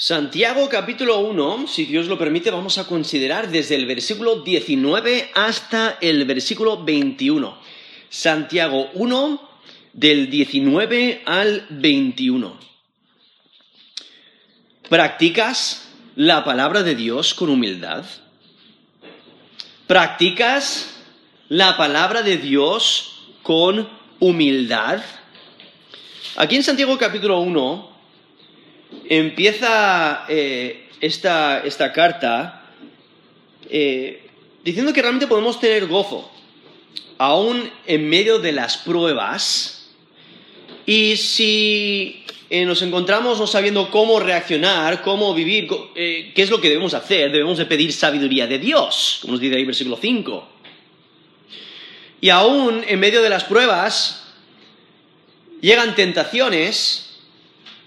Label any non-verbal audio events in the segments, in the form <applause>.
Santiago capítulo 1, si Dios lo permite, vamos a considerar desde el versículo 19 hasta el versículo 21. Santiago 1, del 19 al 21. ¿Practicas la palabra de Dios con humildad? ¿Practicas la palabra de Dios con humildad? Aquí en Santiago capítulo 1 empieza eh, esta, esta, carta eh, diciendo que realmente podemos tener gozo, aún en medio de las pruebas, y si eh, nos encontramos no sabiendo cómo reaccionar, cómo vivir, qué es lo que debemos hacer, debemos de pedir sabiduría de Dios, como nos dice ahí versículo 5. Y aún en medio de las pruebas llegan tentaciones,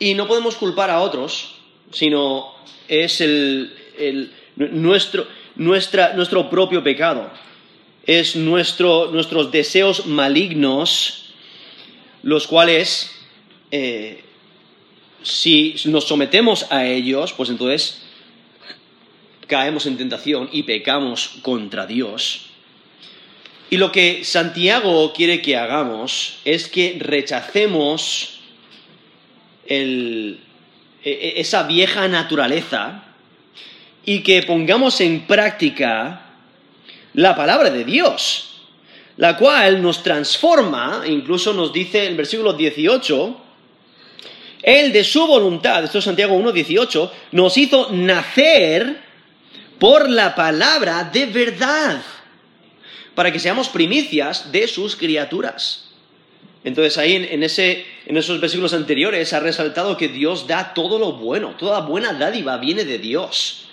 y no podemos culpar a otros, sino es nuestro, propio pecado. Es nuestros deseos malignos, los cuales, eh, si nos sometemos a ellos, pues entonces caemos en tentación y pecamos contra Dios. Y lo que Santiago quiere que hagamos es que rechacemos e, e, esa vieja naturaleza y que pongamos en práctica la palabra de Dios, la cual nos transforma, incluso nos dice el versículo 18, Él de su voluntad, esto es Santiago 1, 18, nos hizo nacer por la palabra de verdad, para que seamos primicias de sus criaturas. Entonces ahí en, esos versículos anteriores ha resaltado que Dios da todo lo bueno, toda buena dádiva viene de Dios.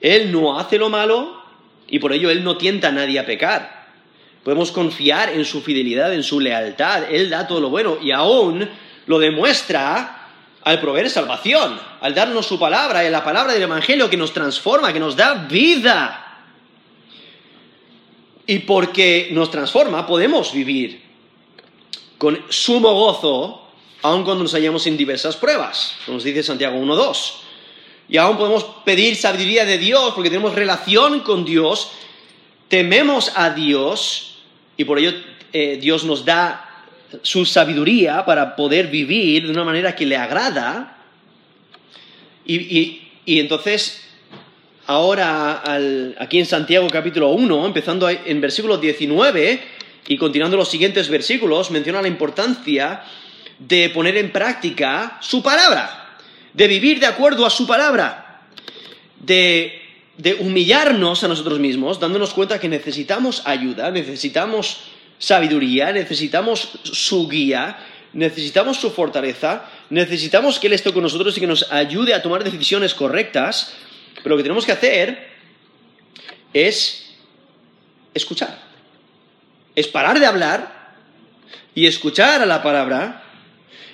Él no hace lo malo y por ello Él no tienta a nadie a pecar. Podemos confiar en su fidelidad, en su lealtad. Él da todo lo bueno y aún lo demuestra al proveer salvación, al darnos su palabra, y la palabra del Evangelio que nos transforma, que nos da vida. Y porque nos transforma podemos vivir con sumo gozo, aun cuando nos hallamos en diversas pruebas, como nos dice Santiago 1.2. Y aún podemos pedir sabiduría de Dios porque tenemos relación con Dios, tememos a Dios y por ello eh, Dios nos da su sabiduría para poder vivir de una manera que le agrada. Y, entonces, ahora aquí en Santiago capítulo 1, empezando en versículo 19, y continuando los siguientes versículos, menciona la importancia de poner en práctica su palabra, de vivir de acuerdo a su palabra, de, humillarnos a nosotros mismos, dándonos cuenta que necesitamos ayuda, necesitamos sabiduría, necesitamos su guía, necesitamos su fortaleza, necesitamos que Él esté con nosotros y que nos ayude a tomar decisiones correctas, pero lo que tenemos que hacer es escuchar es parar de hablar y escuchar a la palabra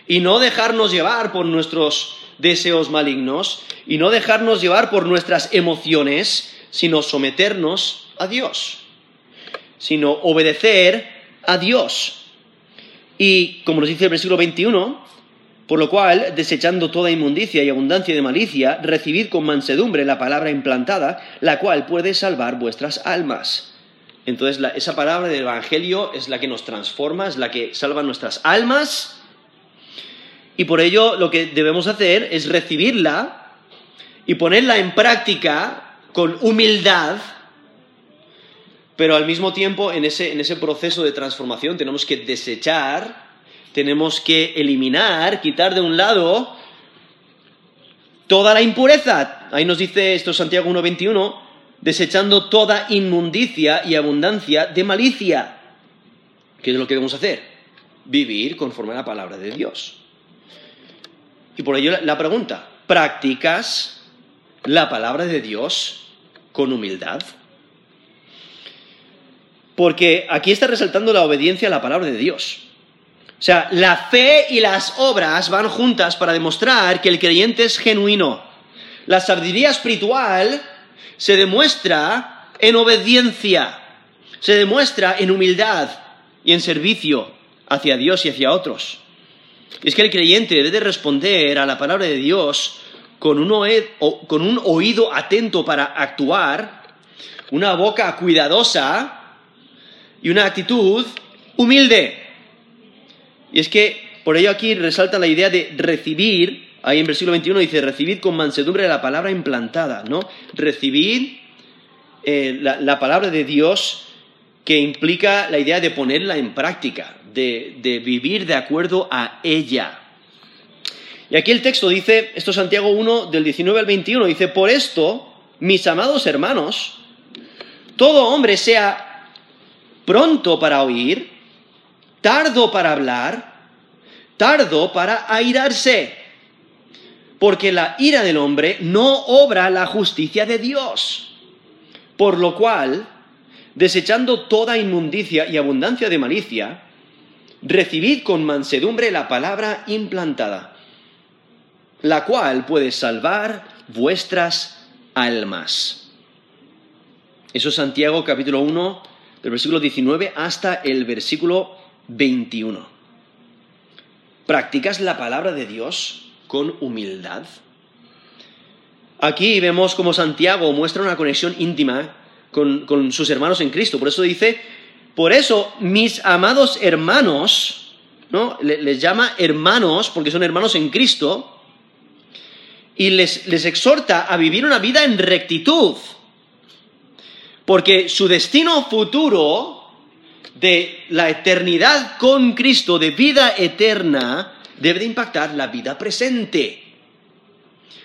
y no dejarnos llevar por nuestros deseos malignos y no dejarnos llevar por nuestras emociones, sino someternos a Dios, sino obedecer a Dios. Y como nos dice el versículo 21, por lo cual, desechando toda inmundicia y abundancia de malicia, recibid con mansedumbre la palabra implantada, la cual puede salvar vuestras almas. Entonces esa palabra del Evangelio es la que nos transforma, es la que salva nuestras almas. Y por ello lo que debemos hacer es recibirla y ponerla en práctica con humildad, pero al mismo tiempo en ese, en ese proceso de transformación tenemos que desechar, tenemos que eliminar, quitar de un lado toda la impureza. Ahí nos dice esto Santiago 1.21 desechando toda inmundicia y abundancia de malicia. ¿Qué es lo que debemos hacer? Vivir conforme a la palabra de Dios. Y por ello la pregunta, ¿practicas la palabra de Dios con humildad? Porque aquí está resaltando la obediencia a la palabra de Dios. O sea, la fe y las obras van juntas para demostrar que el creyente es genuino. La sabiduría espiritual se demuestra en obediencia, se demuestra en humildad y en servicio hacia Dios y hacia otros. Es que el creyente debe responder a la palabra de Dios con un, con un oído atento para actuar, una boca cuidadosa y una actitud humilde. Y es que por ello aquí resalta la idea de recibir, ahí en versículo 21 dice, recibid con mansedumbre la palabra implantada, ¿no? Recibid eh, la, palabra de Dios que implica la idea de ponerla en práctica, de, de vivir de acuerdo a ella. Y aquí el texto dice, esto es Santiago 1 del 19 al 21, dice, por esto, mis amados hermanos, todo hombre sea pronto para oír, tardo para hablar, tardo para airarse, porque la ira del hombre no obra la justicia de Dios. Por lo cual, desechando toda inmundicia y abundancia de malicia, recibid con mansedumbre la palabra implantada, la cual puede salvar vuestras almas. Eso es Santiago capítulo 1, del versículo 19 hasta el versículo 21. ¿Practicas la palabra de Dios con humildad? Aquí vemos como Santiago muestra una conexión íntima con, sus hermanos en Cristo. Por eso dice, por eso mis amados hermanos, ¿no? Les, llama hermanos porque son hermanos en Cristo y les, les exhorta a vivir una vida en rectitud. Porque su destino futuro de la eternidad con Cristo, de vida eterna, debe de impactar la vida presente.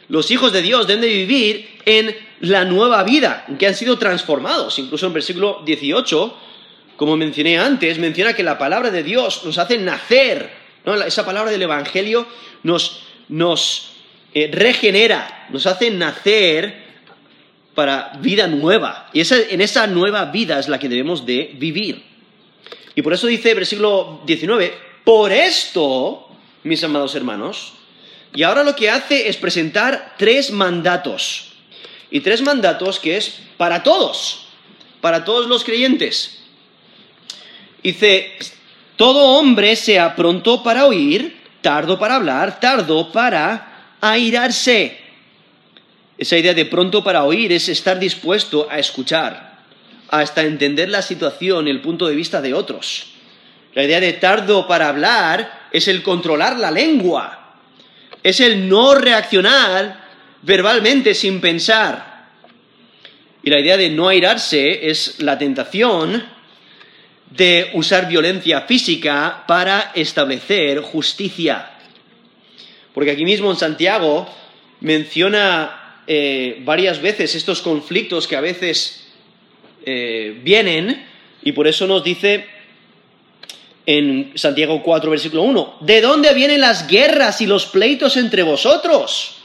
Los hijos de Dios deben de vivir en la nueva vida, en que han sido transformados. Incluso en versículo 18, como mencioné antes, menciona que la palabra de Dios nos hace nacer. Esa palabra del Evangelio nos, eh, regenera, nos hace nacer para vida nueva. Y en esa nueva vida es la que debemos de vivir. Y por eso dice versículo 19, por esto, mis amados hermanos, y ahora lo que hace es presentar tres mandatos. Y tres mandatos que es para todos, para todos los creyentes. Dice, todo hombre sea pronto para oír, tardo para hablar, tardo para airarse. Esa idea de pronto para oír es estar dispuesto a escuchar, hasta entender la situación y el punto de vista de otros. La idea de tardo para hablar es el controlar la lengua, es el no reaccionar verbalmente sin pensar. Y la idea de no airarse es la tentación de usar violencia física para establecer justicia. Porque aquí mismo en Santiago menciona eh, varias veces estos conflictos que a veces eh, vienen y por eso nos dice en Santiago 4, versículo 1. ¿De dónde vienen las guerras y los pleitos entre vosotros?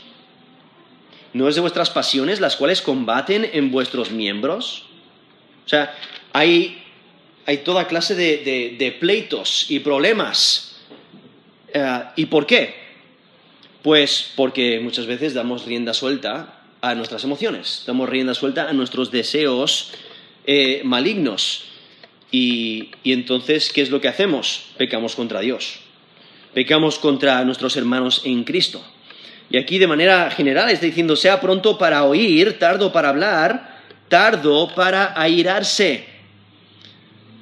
¿No es de vuestras pasiones las cuales combaten en vuestros miembros? O sea, hay, hay toda clase de, pleitos y problemas. Eh, ¿Y por qué? Pues porque muchas veces damos rienda suelta a nuestras emociones, damos rienda suelta a nuestros deseos eh, malignos. Y, entonces, ¿qué es lo que hacemos? Pecamos contra Dios. Pecamos contra nuestros hermanos en Cristo. Y aquí de manera general está diciendo, sea pronto para oír, tardo para hablar, tardo para airarse.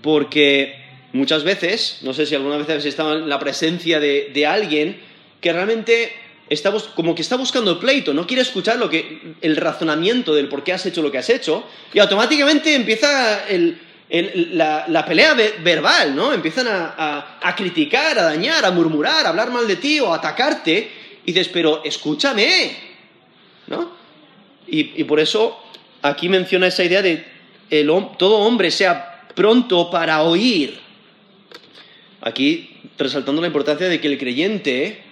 Porque muchas veces, no sé si alguna vez estado en la presencia de, de alguien que realmente está, como que está buscando el pleito, no quiere escuchar lo que, el razonamiento del por qué has hecho lo que has hecho, y automáticamente empieza el, la, pelea verbal, ¿no? Empiezan a, criticar, a dañar, a murmurar, a hablar mal de ti o a atacarte. Y dices, pero escúchame, ¿no? Y, por eso aquí menciona esa idea de el, todo hombre sea pronto para oír. Aquí resaltando la importancia de que el creyente,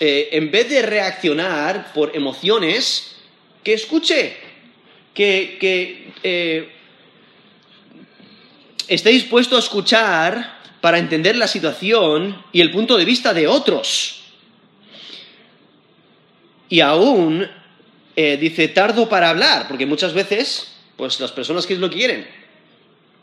eh, en vez de reaccionar por emociones, que escuche, que, eh, esté dispuesto a escuchar para entender la situación y el punto de vista de otros. Y aún eh, dice tardo para hablar, porque muchas veces, pues las personas que lo quieren,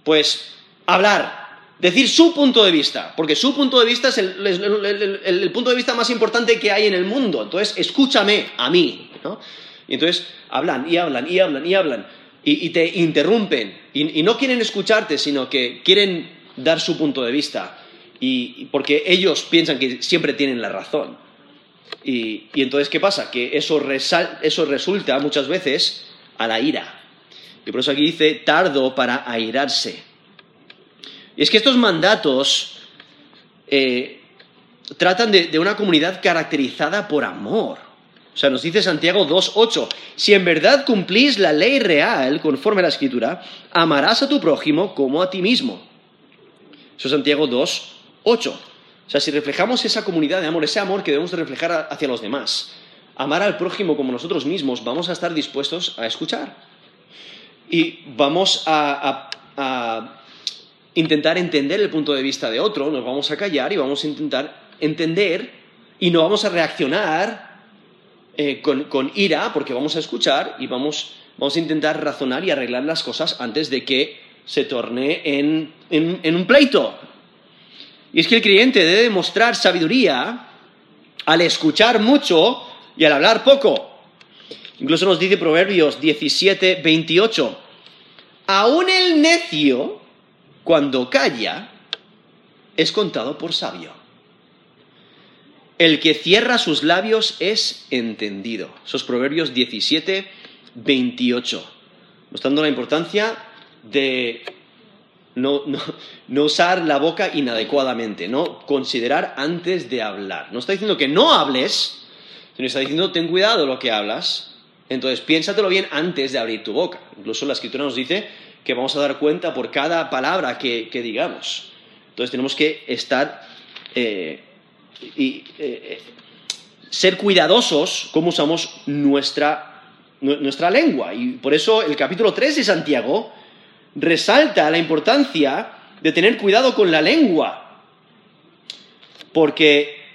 pues hablar, decir su punto de vista, porque su punto de vista es el, punto de vista más importante que hay en el mundo. Entonces, escúchame a mí. ¿no? Y entonces hablan y hablan y hablan y hablan y, te interrumpen y, no quieren escucharte, sino que quieren dar su punto de vista y, porque ellos piensan que siempre tienen la razón. Y, entonces, ¿qué pasa? Que eso, eso resulta muchas veces a la ira. Y por eso aquí dice tardo para airarse. Y es que estos mandatos eh, tratan de, una comunidad caracterizada por amor. O sea, nos dice Santiago 2.8, si en verdad cumplís la ley real conforme a la escritura, amarás a tu prójimo como a ti mismo. Eso es Santiago 2.8. O sea, si reflejamos esa comunidad de amor, ese amor que debemos de reflejar hacia los demás, amar al prójimo como nosotros mismos, vamos a estar dispuestos a escuchar. Y vamos a intentar entender el punto de vista de otro, nos vamos a callar y vamos a intentar entender y no vamos a reaccionar eh, con, ira porque vamos a escuchar y vamos, a intentar razonar y arreglar las cosas antes de que se torne en, un pleito. Y es que el creyente debe demostrar sabiduría al escuchar mucho y al hablar poco. Incluso nos dice Proverbios 17, 28. Aún el necio cuando calla, es contado por sabio. El que cierra sus labios es entendido. Esos Proverbios 17, 28. Mostrando la importancia de no, usar la boca inadecuadamente, no considerar antes de hablar. No está diciendo que no hables, sino está diciendo ten cuidado lo que hablas. Entonces piénsatelo bien antes de abrir tu boca. Incluso la escritura nos dice que vamos a dar cuenta por cada palabra que, digamos. Entonces tenemos que estar eh, y eh, ser cuidadosos cómo usamos nuestra, nuestra lengua. Y por eso el capítulo 3 de Santiago resalta la importancia de tener cuidado con la lengua. Porque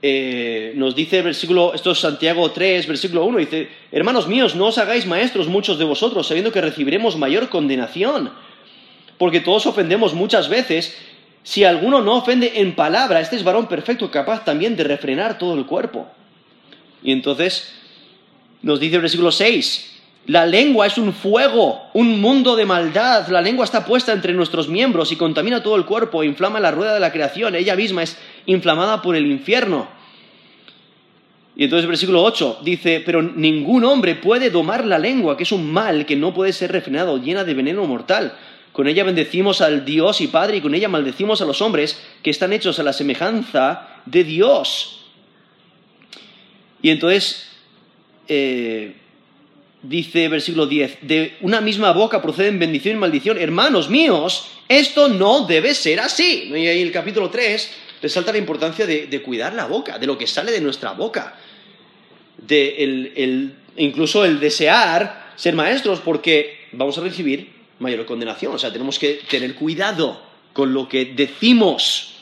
eh, nos dice el versículo, esto es Santiago 3, versículo 1, dice, hermanos míos, no os hagáis maestros muchos de vosotros, sabiendo que recibiremos mayor condenación, porque todos ofendemos muchas veces. Si alguno no ofende en palabra, este es varón perfecto, capaz también de refrenar todo el cuerpo. Y entonces nos dice el versículo 6, la lengua es un fuego, un mundo de maldad. La lengua está puesta entre nuestros miembros y contamina todo el cuerpo, inflama la rueda de la creación. Ella misma es inflamada por el infierno. Y entonces el versículo 8 dice, pero ningún hombre puede domar la lengua, que es un mal que no puede ser refrenado, llena de veneno mortal. Con ella bendecimos al Dios y Padre y con ella maldecimos a los hombres que están hechos a la semejanza de Dios. Y entonces, eh, dice versículo 10, de una misma boca proceden bendición y maldición. Hermanos míos, esto no debe ser así. Y ahí el capítulo 3 resalta la importancia de, cuidar la boca, de lo que sale de nuestra boca. De incluso el desear ser maestros porque vamos a recibir mayor condenación. O sea, tenemos que tener cuidado con lo que decimos.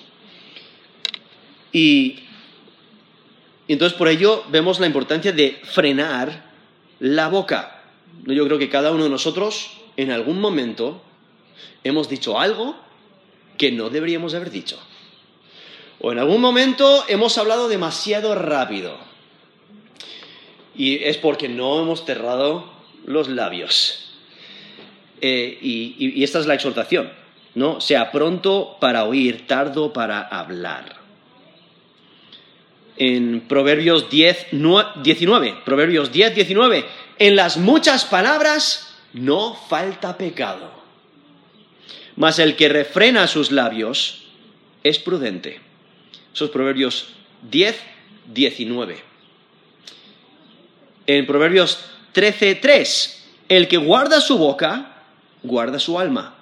y entonces por ello vemos la importancia de frenar la boca. Yo creo que cada uno de nosotros en algún momento hemos dicho algo que no deberíamos haber dicho. O en algún momento hemos hablado demasiado rápido. Y es porque no hemos cerrado los labios. Eh, y, esta es la exhortación, ¿no? Sea pronto para oír, tardo para hablar. En Proverbios 10, 19, Proverbios 10, 19, en las muchas palabras no falta pecado, mas el que refrena sus labios es prudente. Esos Proverbios 10, 19. En Proverbios 13, 3, el que guarda su boca, guarda su alma.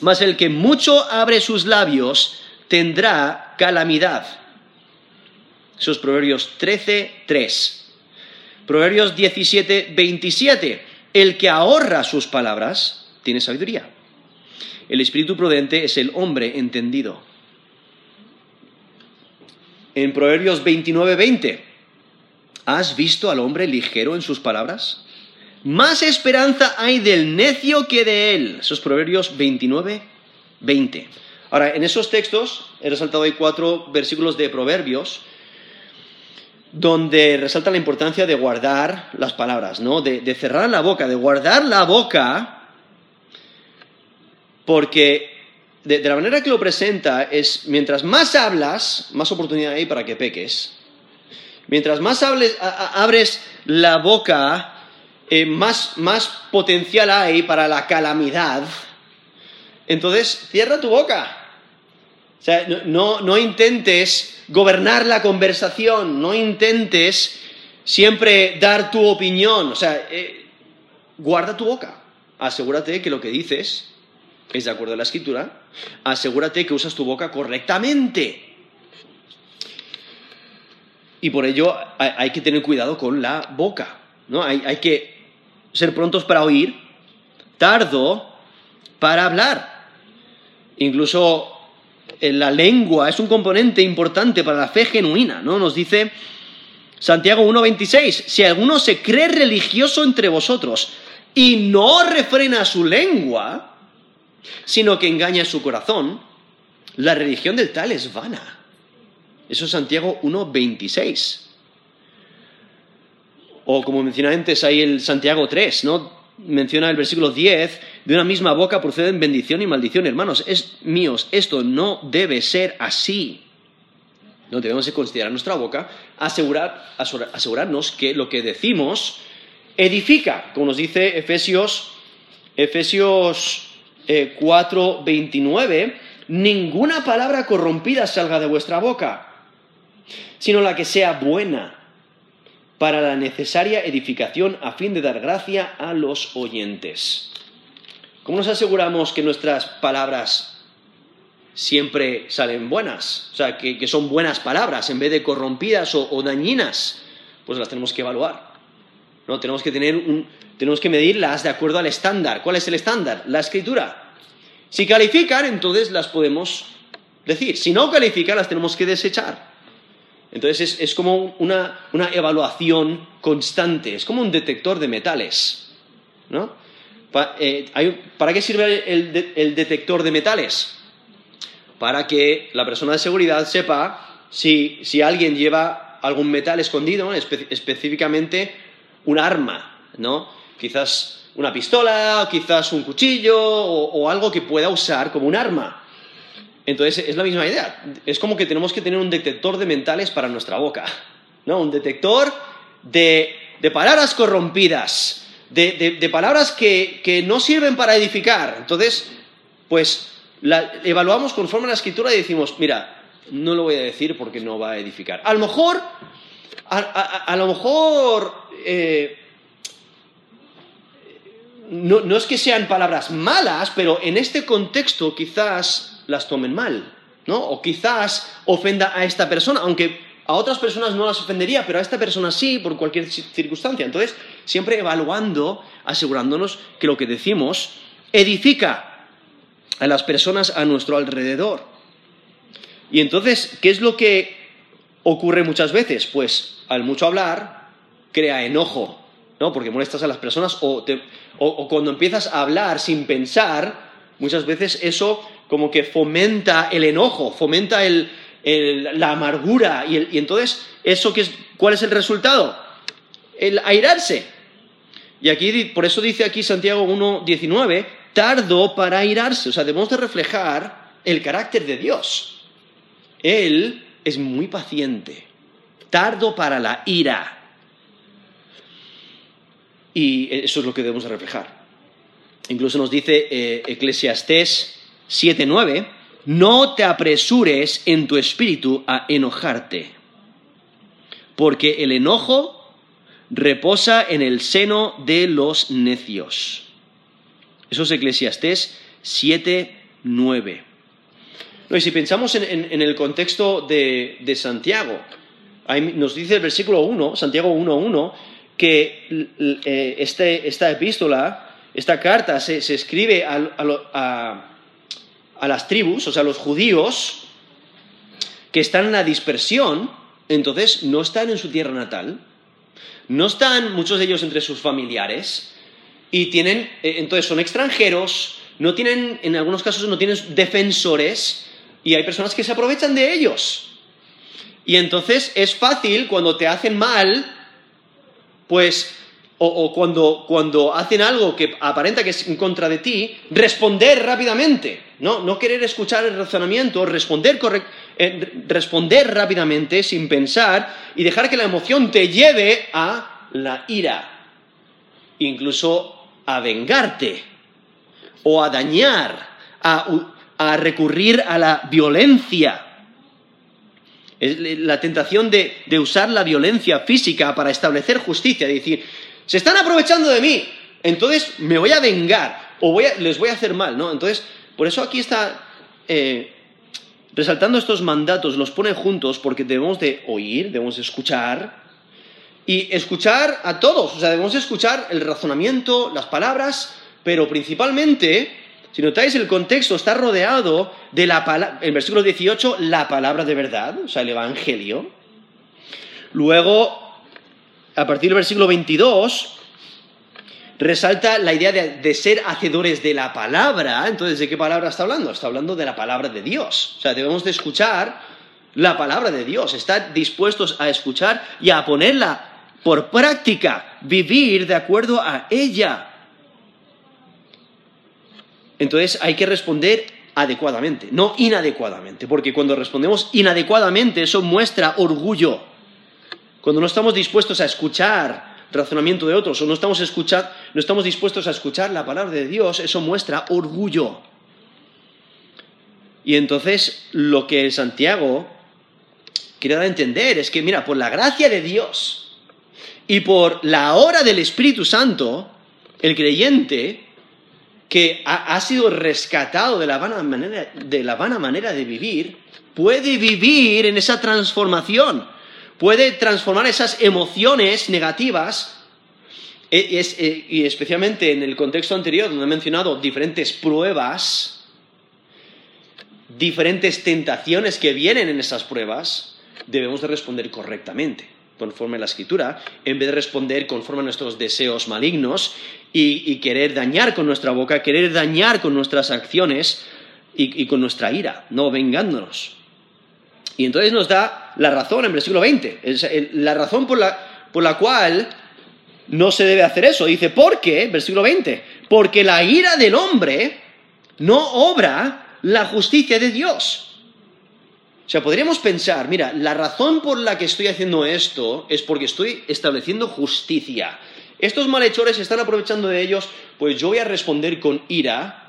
Mas el que mucho abre sus labios, tendrá calamidad. Esos Proverbios 13, 3. Proverbios 17, 27. El que ahorra sus palabras tiene sabiduría. El espíritu prudente es el hombre entendido. En Proverbios 29, 20. ¿Has visto al hombre ligero en sus palabras? Más esperanza hay del necio que de él. Esos Proverbios 29, 20. Ahora, en esos textos he resaltado ahí cuatro versículos de Proverbios donde resalta la importancia de guardar las palabras, ¿no? De, de cerrar la boca, de guardar la boca, porque de, la manera que lo presenta es, mientras más hablas, más oportunidad hay para que peques. Mientras más abres la boca, eh, más, más potencial hay para la calamidad. Entonces, cierra tu boca. O sea, no, no intentes gobernar la conversación, no intentes siempre dar tu opinión. O sea, eh, guarda tu boca. Asegúrate que lo que dices es de acuerdo a la escritura. Asegúrate que usas tu boca correctamente. Y por ello hay, que tener cuidado con la boca. ¿no? Hay, hay que ser prontos para oír, tardo para hablar. Incluso la lengua es un componente importante para la fe genuina, ¿no? Nos dice Santiago 1.26, si alguno se cree religioso entre vosotros y no refrena su lengua, sino que engaña su corazón, la religión del tal es vana. Eso es Santiago 1.26. O como menciona antes ahí el Santiago 3, ¿no? Menciona el versículo 10, de una misma boca proceden bendición y maldición. Hermanos, es míos, esto no debe ser así. No debemos considerar nuestra boca, asegurar, asegurarnos que lo que decimos edifica, como nos dice Efesios, Efesios 4, eh, 29, ninguna palabra corrompida salga de vuestra boca, sino la que sea buena para la necesaria edificación a fin de dar gracia a los oyentes. ¿Cómo nos aseguramos que nuestras palabras siempre salen buenas? O sea, que, son buenas palabras en vez de corrompidas o, dañinas. Pues las tenemos que evaluar. ¿no? Tenemos que tener un, tenemos que medirlas de acuerdo al estándar. ¿Cuál es el estándar? La escritura. Si califican, entonces las podemos decir. Si no califican, las tenemos que desechar. Entonces es, como una, evaluación constante, es como un detector de metales. ¿no? Eh, ¿Para qué sirve el, detector de metales? Para que la persona de seguridad sepa si, alguien lleva algún metal escondido, específicamente un arma, ¿no? Quizás una pistola, quizás un cuchillo o algo que pueda usar como un arma. Entonces es la misma idea. Es como que tenemos que tener un detector de mentales para nuestra boca. ¿no? Un detector de, palabras corrompidas, de, palabras que, no sirven para edificar. Entonces, pues la, evaluamos conforme a la escritura y decimos, mira, no lo voy a decir porque no va a edificar. A lo mejor, a, lo mejor, eh, no, no es que sean palabras malas, pero en este contexto quizás las tomen mal, ¿no? O quizás ofenda a esta persona, aunque a otras personas no las ofendería, pero a esta persona sí, por cualquier circunstancia. Entonces, siempre evaluando, asegurándonos que lo que decimos edifica a las personas a nuestro alrededor. Y entonces, ¿qué es lo que ocurre muchas veces? Pues al mucho hablar, crea enojo, ¿no? Porque molestas a las personas o, o cuando empiezas a hablar sin pensar, muchas veces eso como que fomenta el enojo, fomenta la amargura. Y, entonces, ¿eso es, ¿cuál es el resultado? El airarse. Y aquí, por eso dice aquí Santiago 1.19, tardo para airarse. O sea, debemos de reflejar el carácter de Dios. Él es muy paciente, tardo para la ira. Y eso es lo que debemos de reflejar. Incluso nos dice eh, Eclesiastés 7.9, no te apresures en tu espíritu a enojarte, porque el enojo reposa en el seno de los necios. Eso es Eclesiastés 7.9. y si pensamos en, el contexto de, Santiago, nos dice el versículo 1, Santiago 1.1, que eh, este, esta epístola, esta carta se, escribe a a las tribus, o sea, los judíos que están en la dispersión, entonces no están en su tierra natal, no están muchos de ellos entre sus familiares y tienen, eh, entonces son extranjeros, no tienen, en algunos casos no tienen defensores y hay personas que se aprovechan de ellos. Y entonces es fácil cuando te hacen mal, pues, o, cuando, cuando, hacen algo que aparenta que es en contra de ti, responder rápidamente, ¿no? No querer escuchar el razonamiento, responder, eh, responder rápidamente sin pensar y dejar que la emoción te lleve a la ira, incluso a vengarte o a dañar, a, recurrir a la violencia. la tentación de, usar la violencia física para establecer justicia, de decir, se están aprovechando de mí, entonces me voy a vengar o les voy a hacer mal, ¿no? Entonces, por eso aquí está eh, resaltando estos mandatos, los pone juntos porque debemos de oír, debemos de escuchar y escuchar a todos, o sea, debemos escuchar el razonamiento, las palabras, pero principalmente, si notáis el contexto, está rodeado de la palabra, el versículo 18, la palabra de verdad, o sea, el Evangelio. Luego, a partir del versículo 22, resalta la idea de, de, ser hacedores de la palabra. Entonces, ¿de qué palabra está hablando? Está hablando de la palabra de Dios. O sea, debemos de escuchar la palabra de Dios, estar dispuestos a escuchar y a ponerla por práctica, vivir de acuerdo a ella. Entonces hay que responder adecuadamente, no inadecuadamente, porque cuando respondemos inadecuadamente eso muestra orgullo. Cuando no estamos dispuestos a escuchar razonamiento de otros o no estamos, no estamos dispuestos a escuchar la palabra de Dios, eso muestra orgullo. Y entonces lo que Santiago quiere dar a entender es que, mira, por la gracia de Dios y por la hora del Espíritu Santo, el creyente que ha, sido rescatado de la, vana manera, de la vana manera de vivir, puede vivir en esa transformación, puede transformar esas emociones negativas, e, e, y especialmente en el contexto anterior, donde he mencionado diferentes pruebas, diferentes tentaciones que vienen en esas pruebas, debemos de responder correctamente conforme a la escritura, en vez de responder conforme a nuestros deseos malignos y, querer dañar con nuestra boca, querer dañar con nuestras acciones y, con nuestra ira, no vengándonos. Y entonces nos da la razón en versículo 20, la razón por la, por la cual no se debe hacer eso. Dice, ¿por qué? Versículo 20, porque la ira del hombre no obra la justicia de Dios. O sea, podríamos pensar, mira, la razón por la que estoy haciendo esto es porque estoy estableciendo justicia. Estos malhechores están aprovechando de ellos, pues yo voy a responder con ira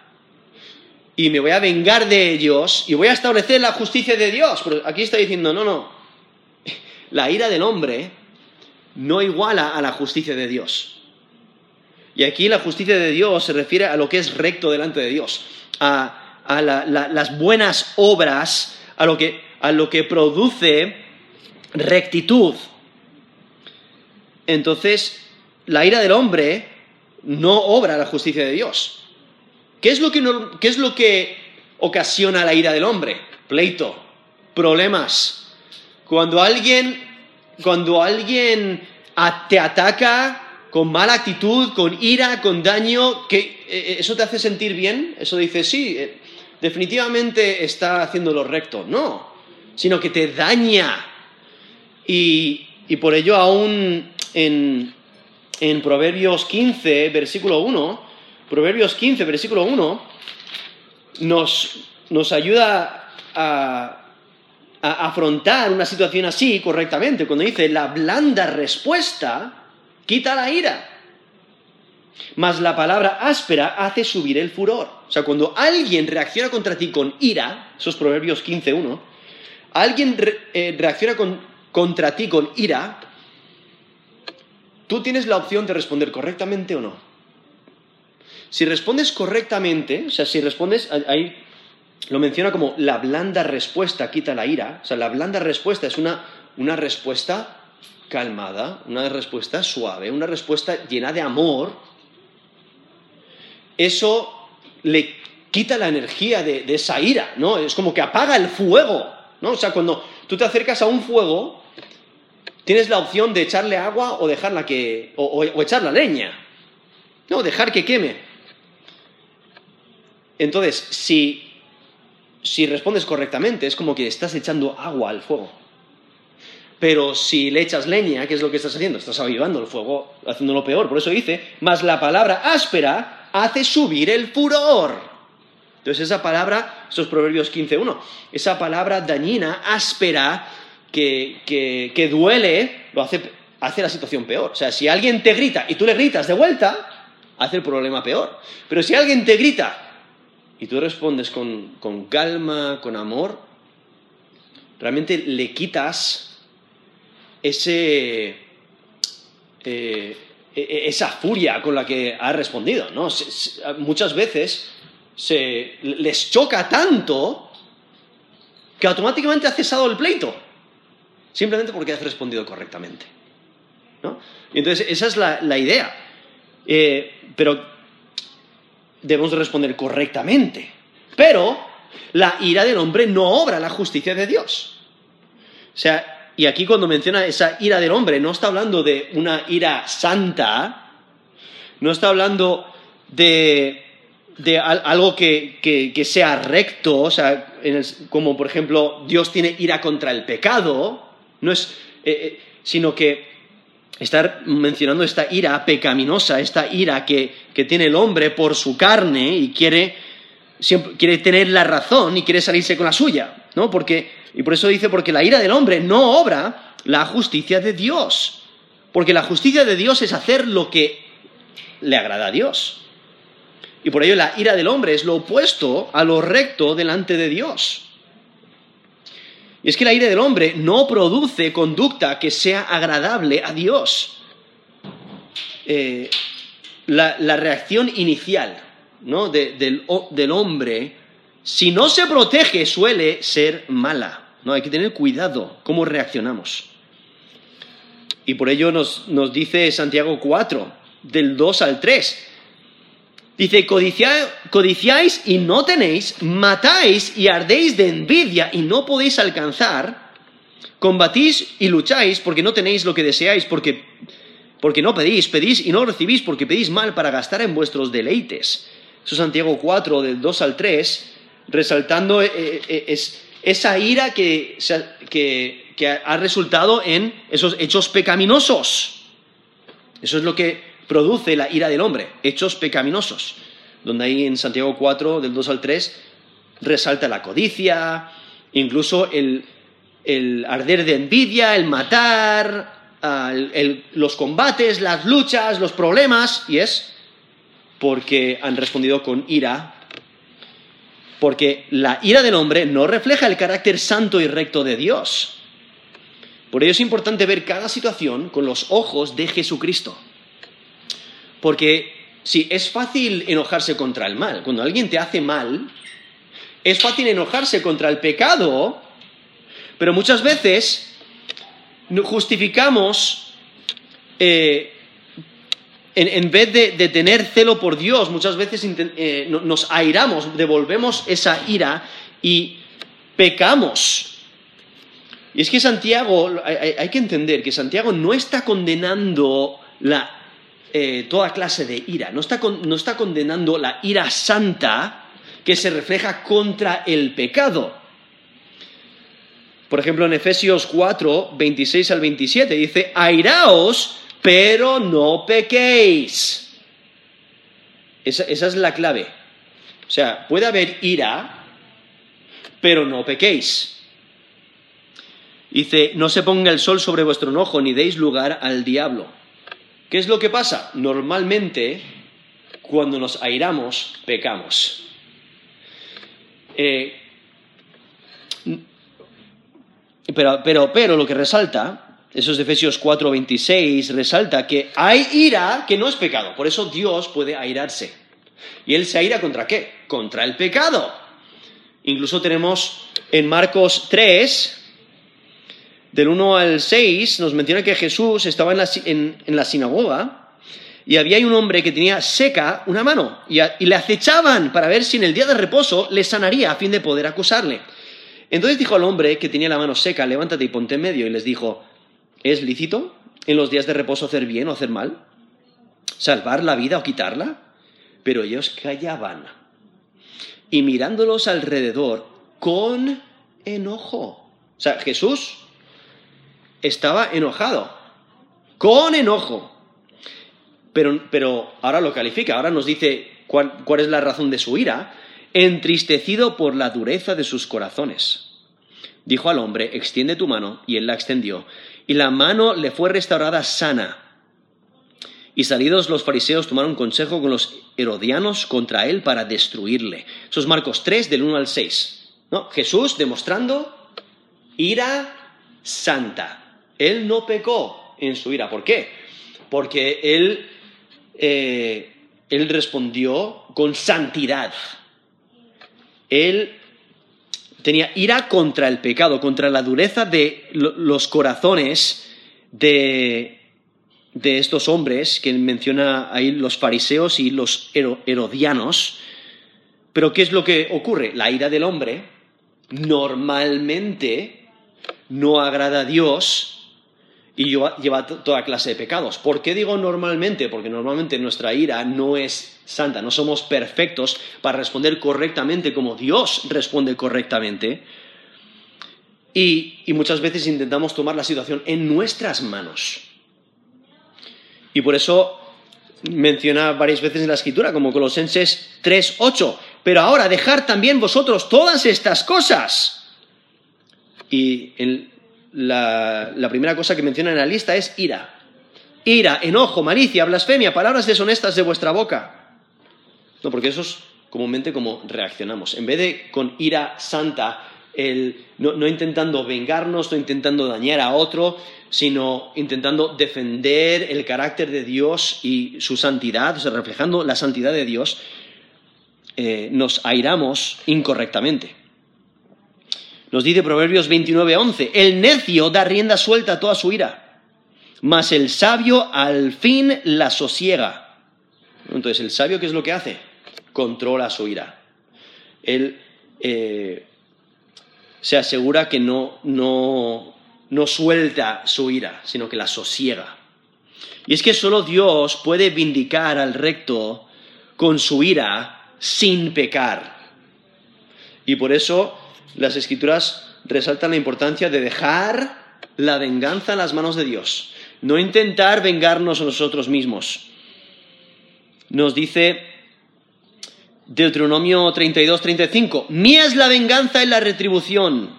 y me voy a vengar de ellos y voy a establecer la justicia de Dios. Pero aquí está diciendo, no, no, <laughs> la ira del hombre no iguala a la justicia de Dios. Y aquí la justicia de Dios se refiere a lo que es recto delante de Dios, a, las buenas obras, a lo que a lo que produce rectitud. Entonces, la ira del hombre no obra la justicia de Dios. ¿Qué es lo que, qué es lo que ocasiona la ira del hombre? Pleito, problemas. Cuando alguien, cuando alguien te ataca con mala actitud, con ira, con daño, ¿qué, eh, ¿eso te hace sentir bien? Eso dice, sí, eh, definitivamente está haciendo lo recto. No, sino que te daña. Y, por ello aún en, Proverbios 15, versículo 1, Proverbios 15, versículo 1, nos, nos ayuda a, afrontar una situación así correctamente, cuando dice, la blanda respuesta quita la ira, mas la palabra áspera hace subir el furor. O sea, cuando alguien reacciona contra ti con ira, esos Proverbios 1, alguien eh, reacciona contra ti con ira, tú tienes la opción de responder correctamente o no. Si respondes correctamente, o sea, si respondes, ahí lo menciona como la blanda respuesta quita la ira, o sea, la blanda respuesta es una, una respuesta calmada, una respuesta suave, una respuesta llena de amor, eso le quita la energía de, de, esa ira, ¿no? Es como que apaga el fuego ¿no? O sea, cuando tú te acercas a un fuego, tienes la opción de echarle agua o dejarla que. o, echar la leña. No, dejar que queme. Entonces, si, si respondes correctamente, es como que estás echando agua al fuego. Pero si le echas leña, ¿qué es lo que estás haciendo? Estás avivando el fuego, haciéndolo peor. Por eso dice, más la palabra áspera hace subir el furor. Entonces esa palabra, estos Proverbios 15.1, esa palabra dañina, áspera, que, que, duele, lo hace, hace la situación peor. O sea, si alguien te grita y tú le gritas de vuelta, hace el problema peor. Pero si alguien te grita y tú respondes con, con calma, con amor, realmente le quitas ese, eh, e, esa furia con la que ha respondido. ¿no? muchas veces se, les choca tanto que automáticamente ha cesado el pleito, simplemente porque has respondido correctamente. ¿no? Y entonces esa es la, idea. Eh, pero debemos responder correctamente. Pero la ira del hombre no obra la justicia de Dios. O sea, y aquí cuando menciona esa ira del hombre, no está hablando de una ira santa, no está hablando de, algo que, sea recto, o sea, como por ejemplo Dios tiene ira contra el pecado, no es, eh, eh, sino que está mencionando esta ira pecaminosa, esta ira que, tiene el hombre por su carne y quiere, quiere tener la razón y quiere salirse con la suya, ¿no? Porque y por eso dice, porque la ira del hombre no obra la justicia de Dios. Porque la justicia de Dios es hacer lo que le agrada a Dios. Y por ello la ira del hombre es lo opuesto a lo recto delante de Dios. Y es que la ira del hombre no produce conducta que sea agradable a Dios. Eh, la, reacción inicial ¿no? del, del hombre, si no se protege, suele ser mala. No, hay que tener cuidado cómo reaccionamos. Y por ello nos, dice Santiago 4, del 2 al 3. Dice, codiciáis y no tenéis, matáis y ardéis de envidia y no podéis alcanzar, combatís y lucháis porque no tenéis lo que deseáis, porque, porque no pedís, pedís y no recibís porque pedís mal para gastar en vuestros deleites. Eso es Santiago 4, del 2 al 3, resaltando eh, eh, es, esa ira que, ha resultado en esos hechos pecaminosos. Eso es lo que produce la ira del hombre, hechos pecaminosos. Donde ahí en Santiago 4, del 2 al 3, resalta la codicia, incluso el, arder de envidia, el matar, los combates, las luchas, los problemas, y es porque han respondido con ira porque la ira del hombre no refleja el carácter santo y recto de Dios. Por ello es importante ver cada situación con los ojos de Jesucristo. Porque sí, es fácil enojarse contra el mal. Cuando alguien te hace mal, es fácil enojarse contra el pecado, pero muchas veces justificamos eh, en, vez de, tener celo por Dios, muchas veces eh, nos airamos, devolvemos esa ira y pecamos. Y es que Santiago, hay, que entender que Santiago no está condenando eh, toda clase de ira, no está, no está condenando la ira santa que se refleja contra el pecado. Por ejemplo, en Efesios 4, 26 al 27 dice, airaos pero no pequéis. Esa, es la clave. O sea, puede haber ira, pero no pequéis. Dice, no se ponga el sol sobre vuestro enojo, ni deis lugar al diablo. ¿Qué es lo que pasa? Normalmente, cuando nos airamos, pecamos. Eh, pero, pero, pero lo que resalta esos de Efesios 4:26 resalta que hay ira que no es pecado, por eso Dios puede airarse. ¿Y él se aira contra qué? Contra el pecado. Incluso tenemos en Marcos 3, del 1 al 6, nos menciona que Jesús estaba en la, sinagoga y había un hombre que tenía seca una mano y, y le acechaban para ver si en el día de reposo le sanaría a fin de poder acusarle. Entonces dijo al hombre que tenía la mano seca, levántate y ponte en medio, y les dijo, ¿Es lícito en los días de reposo hacer bien o hacer mal? ¿Salvar la vida o quitarla? Pero ellos callaban. y mirándolos alrededor con enojo. O sea, Jesús estaba enojado, con enojo. Pero, pero ahora lo califica, ahora nos dice cuál, cuál es la razón de su ira, entristecido por la dureza de sus corazones. Dijo al hombre, extiende tu mano, y él la extendió, y la mano le fue restaurada sana. Y salidos los fariseos tomaron consejo con los herodianos contra él para destruirle. Eso es Marcos 3, del 1 al 6. ¿No? Jesús demostrando ira santa. Él no pecó en su ira. ¿Por qué? Porque él, eh, él respondió con santidad. Él tenía ira contra el pecado, contra la dureza de los corazones de, de estos hombres que menciona ahí los fariseos y los herodianos. Pero ¿qué es lo que ocurre? La ira del hombre normalmente no agrada a Dios y lleva toda clase de pecados. ¿Por qué digo normalmente? Porque normalmente nuestra ira no es santa, no somos perfectos para responder correctamente como Dios responde correctamente. Y, y muchas veces intentamos tomar la situación en nuestras manos. Y por eso menciona varias veces en la escritura, como Colosenses 3.8, pero ahora dejar también vosotros todas estas cosas. Y la, primera cosa que menciona en la lista es ira. Ira, enojo, malicia, blasfemia, palabras deshonestas de vuestra boca. No, porque eso es comúnmente como reaccionamos. En vez de con ira santa, no, intentando vengarnos, no intentando dañar a otro, sino intentando defender el carácter de Dios y su santidad, o sea, reflejando la santidad de Dios, eh, nos airamos incorrectamente. Nos dice Proverbios 29:11, el necio da rienda suelta a toda su ira, mas el sabio al fin la sosiega. Entonces, ¿el sabio qué es lo que hace? Controla su ira. Él eh, se asegura que no, no, no suelta su ira, sino que la sosiega. Y es que solo Dios puede vindicar al recto con su ira sin pecar. Y por eso las escrituras resaltan la importancia de dejar la venganza en las manos de Dios, no intentar vengarnos a nosotros mismos. Nos dice Deuteronomio 32, 35. Mía es la venganza y la retribución.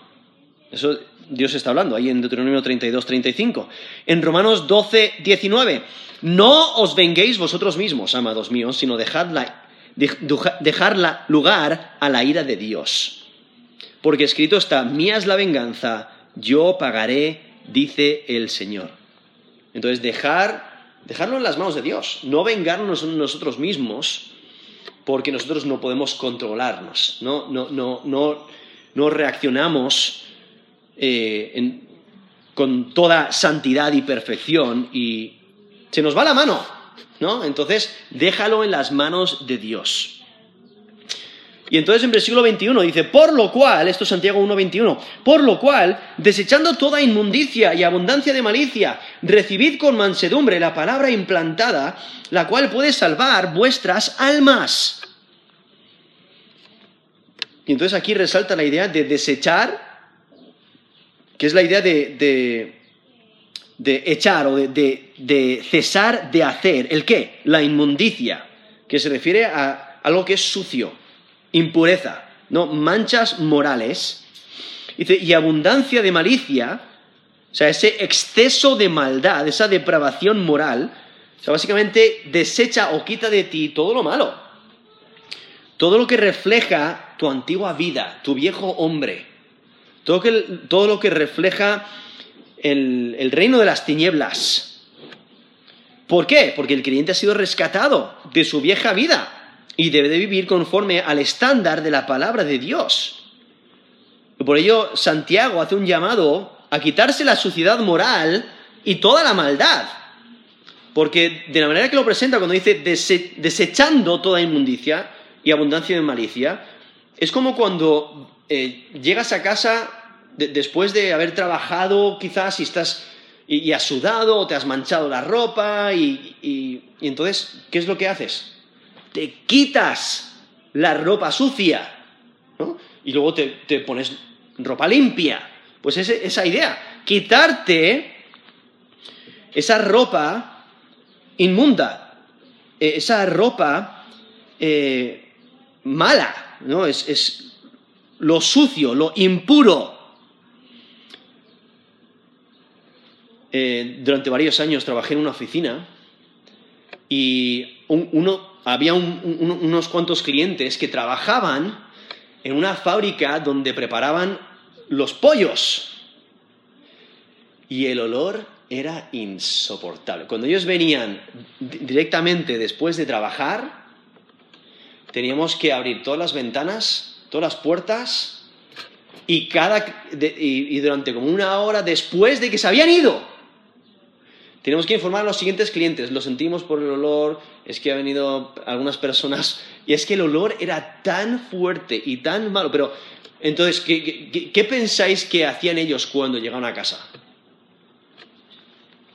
Eso Dios está hablando ahí en Deuteronomio 32, 35. En Romanos 12, 19. No os venguéis vosotros mismos, amados míos, sino dejadla, dejarla lugar a la ira de Dios. Porque escrito está, mía es la venganza, yo pagaré, dice el Señor. Entonces, dejar, dejarlo en las manos de Dios, no vengarnos nosotros mismos, porque nosotros no podemos controlarnos, no, no, no, no, no reaccionamos eh, con toda santidad y perfección y se nos va la mano, ¿no? Entonces, déjalo en las manos de Dios. Y entonces en versículo 21 dice, por lo cual, esto es Santiago 1.21, por lo cual, desechando toda inmundicia y abundancia de malicia, recibid con mansedumbre la palabra implantada, la cual puede salvar vuestras almas. Y entonces aquí resalta la idea de desechar, que es la idea de, de, echar o de, de cesar de hacer. ¿El qué? La inmundicia, que se refiere a algo que es sucio impureza, ¿no? Manchas morales. Y abundancia de malicia, o sea, ese exceso de maldad, esa depravación moral, o sea, básicamente desecha o quita de ti todo lo malo. Todo lo que refleja tu antigua vida, tu viejo hombre. Todo, todo lo que refleja el, el reino de las tinieblas. ¿Por qué? Porque el creyente ha sido rescatado de su vieja vida y debe de vivir conforme al estándar de la palabra de Dios. Por ello, Santiago hace un llamado a quitarse la suciedad moral y toda la maldad. Porque de la manera que lo presenta cuando dice desechando toda inmundicia y abundancia de malicia, es como cuando eh, llegas a casa después de haber trabajado quizás y estás y, has sudado o te has manchado la ropa y, y entonces, ¿qué es lo que haces? Te quitas la ropa sucia ¿no? Y luego te, te pones ropa limpia. Pues es esa idea, quitarte esa ropa inmunda, eh, esa ropa eh, mala, ¿no? Es, es lo sucio, lo impuro. Eh, durante varios años trabajé en una oficina y uno, había unos cuantos clientes que trabajaban en una fábrica donde preparaban los pollos. Y el olor era insoportable. Cuando ellos venían directamente después de trabajar, teníamos que abrir todas las ventanas, todas las puertas, y, cada, y durante como una hora después de que se habían ido, tenemos que informar a los siguientes clientes. Lo sentimos por el olor, es que ha venido algunas personas, <laughs> y es que el olor era tan fuerte y tan malo, pero entonces, ¿qué, pensáis que hacían ellos cuando llegaban a casa?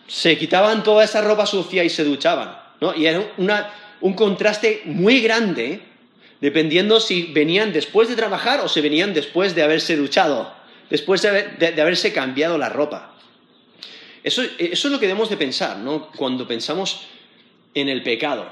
Se quitaban toda esa ropa sucia y se duchaban, ¿no? Y era un contraste muy grande, dependiendo si venían después de trabajar o si venían después de haberse duchado, después de, haberse cambiado la ropa. Eso, es lo que debemos de pensar, ¿no? Cuando pensamos en el pecado.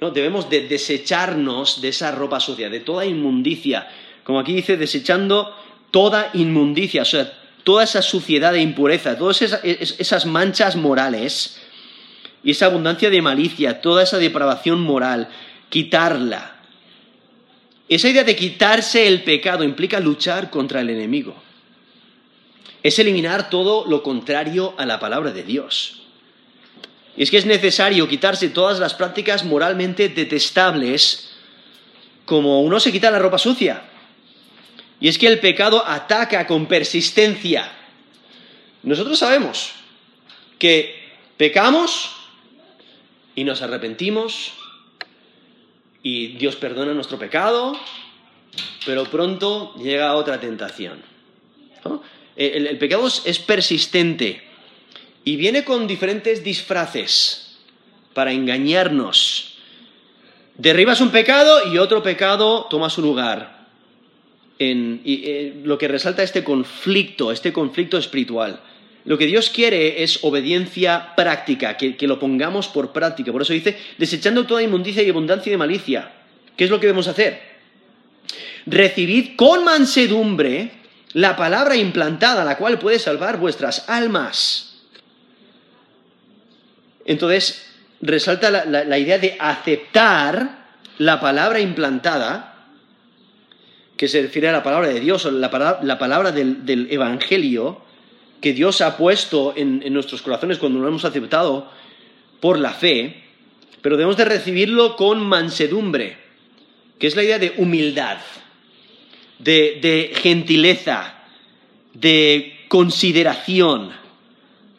¿no? Debemos de desecharnos de esa ropa sucia, de toda inmundicia como aquí dice, desechando toda inmundicia, o sea, toda esa suciedad e impureza, todas esas, manchas morales y esa abundancia de malicia, toda esa depravación moral, quitarla. Esa idea de quitarse el pecado implica luchar contra el enemigo. Es eliminar todo lo contrario a la palabra de Dios. Y es que es necesario quitarse todas las prácticas moralmente detestables como uno se quita la ropa sucia. Y es que el pecado ataca con persistencia. Nosotros sabemos que pecamos y nos arrepentimos y Dios perdona nuestro pecado, pero pronto llega otra tentación. El, pecado es persistente y viene con diferentes disfraces para engañarnos. Derribas un pecado y otro pecado toma su lugar en eh, lo que resalta este conflicto, este conflicto espiritual. Lo que Dios quiere es obediencia práctica, que, lo pongamos por práctica. Por eso dice, desechando toda inmundicia y abundancia de malicia. ¿Qué es lo que debemos hacer? Recibid con mansedumbre la palabra implantada, la cual puede salvar vuestras almas. Entonces, resalta la idea de aceptar la palabra implantada que se refiere a la palabra de Dios, la palabra, la palabra del, Evangelio que Dios ha puesto en, nuestros corazones cuando lo hemos aceptado por la fe, pero debemos de recibirlo con mansedumbre, que es la idea de humildad, de, gentileza, de consideración,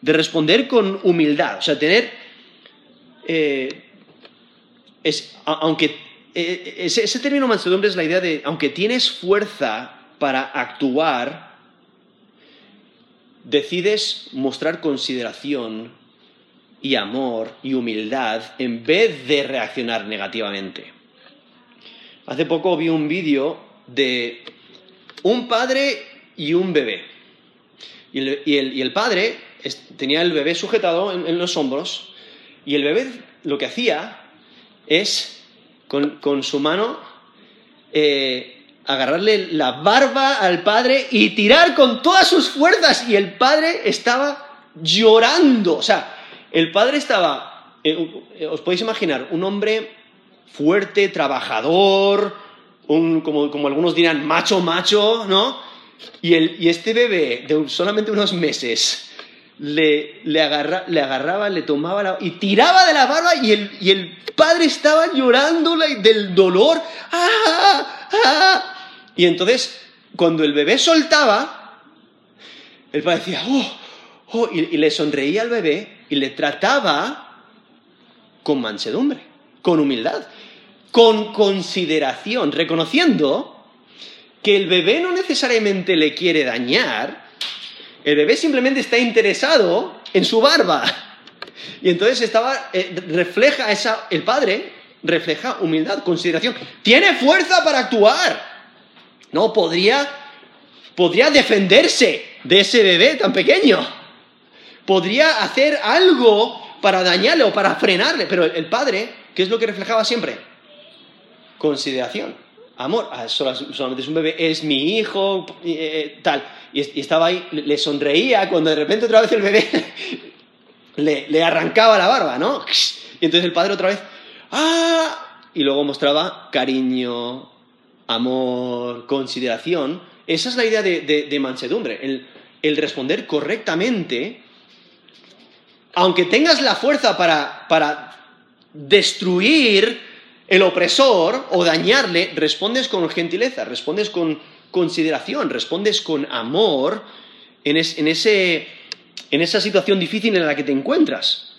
de responder con humildad, o sea, tener, eh, es, aunque eh, ese, término mansedumbre es la idea de, aunque tienes fuerza para actuar, decides mostrar consideración y amor y humildad en vez de reaccionar negativamente. Hace poco vi un vídeo de un padre y un bebé. Y el, padre tenía el bebé sujetado en los hombros y el bebé lo que hacía es con, su mano, eh, agarrarle la barba al padre y tirar con todas sus fuerzas. Y el padre estaba llorando. O sea, el padre estaba, eh, os podéis imaginar, un hombre fuerte, trabajador, como, algunos dirán, macho, macho, ¿no? Y, el, y este bebé de solamente unos meses le, le, agarraba, le tomaba la, y tiraba de la barba y el, y el padre estaba llorando del dolor. ¡Ah, ah! Y entonces, cuando el bebé soltaba, el padre decía, ¡oh! oh" y, le sonreía al bebé y le trataba con mansedumbre, con humildad, con consideración, reconociendo que el bebé no necesariamente le quiere dañar, el bebé simplemente está interesado en su barba. Y entonces estaba, eh, refleja esa, el padre refleja humildad, consideración. Tiene fuerza para actuar. No, podría, podría defenderse de ese bebé tan pequeño. Podría hacer algo para dañarle o para frenarle, pero el padre, ¿qué es lo que reflejaba siempre? Consideración, amor. Ah, solamente es un bebé, es mi hijo, eh, tal. Y, estaba ahí, le sonreía cuando de repente otra vez el bebé <laughs> le, le arrancaba la barba, ¿no? Y entonces el padre otra vez, ¡ah! Y luego mostraba cariño, amor, consideración. Esa es la idea de, mansedumbre, el, el, responder correctamente, aunque tengas la fuerza para, para destruir el opresor o dañarle, respondes con gentileza, respondes con consideración, respondes con amor en, en, ese, en esa situación difícil en la que te encuentras.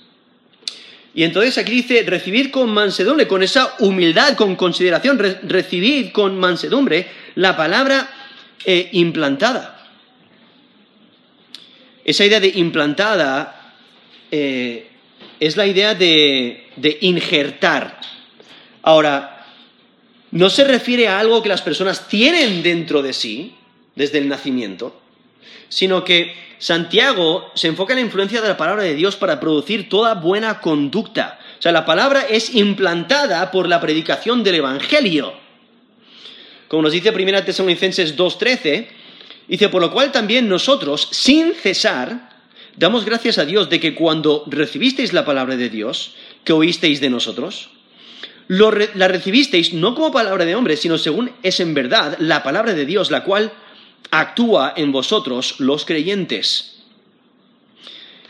Y entonces aquí dice, recibir con mansedumbre, con esa humildad, con consideración, recibir con mansedumbre la palabra eh, implantada. Esa idea de implantada eh, es la idea de, de injertar. Ahora, no se refiere a algo que las personas tienen dentro de sí desde el nacimiento, sino que Santiago se enfoca en la influencia de la palabra de Dios para producir toda buena conducta. O sea, la palabra es implantada por la predicación del Evangelio. Como nos dice 1 Tesalonicenses 2.13, dice, por lo cual también nosotros, sin cesar, damos gracias a Dios de que cuando recibisteis la palabra de Dios, que oísteis de nosotros, la recibisteis no como palabra de hombre, sino según es en verdad la palabra de Dios, la cual actúa en vosotros los creyentes.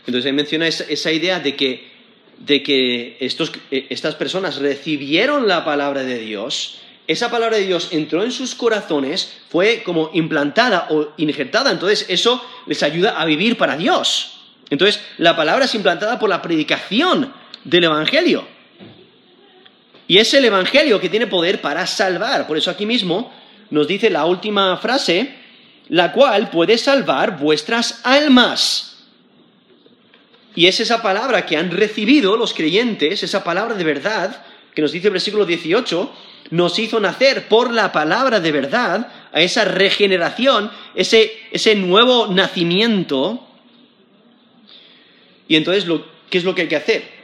Entonces ahí menciona esa, idea de que, de que estos, eh, estas personas recibieron la palabra de Dios, esa palabra de Dios entró en sus corazones, fue como implantada o injertada, entonces eso les ayuda a vivir para Dios. Entonces la palabra es implantada por la predicación del Evangelio. Y es el Evangelio que tiene poder para salvar. Por eso aquí mismo nos dice la última frase, la cual puede salvar vuestras almas. Y es esa palabra que han recibido los creyentes, esa palabra de verdad, que nos dice el versículo 18, nos hizo nacer por la palabra de verdad, a esa regeneración, ese, ese nuevo nacimiento. Y entonces, ¿qué es lo que hay que hacer?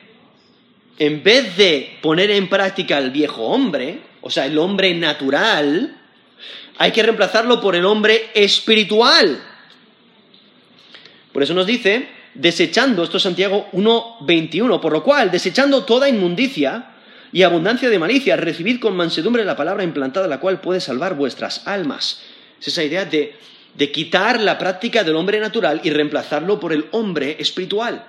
En vez de poner en práctica el viejo hombre, o sea, el hombre natural, hay que reemplazarlo por el hombre espiritual. Por eso nos dice, desechando, esto es Santiago 1.21, por lo cual, desechando toda inmundicia y abundancia de malicia, recibid con mansedumbre la palabra implantada, la cual puede salvar vuestras almas. Es esa idea de, de quitar la práctica del hombre natural y reemplazarlo por el hombre espiritual.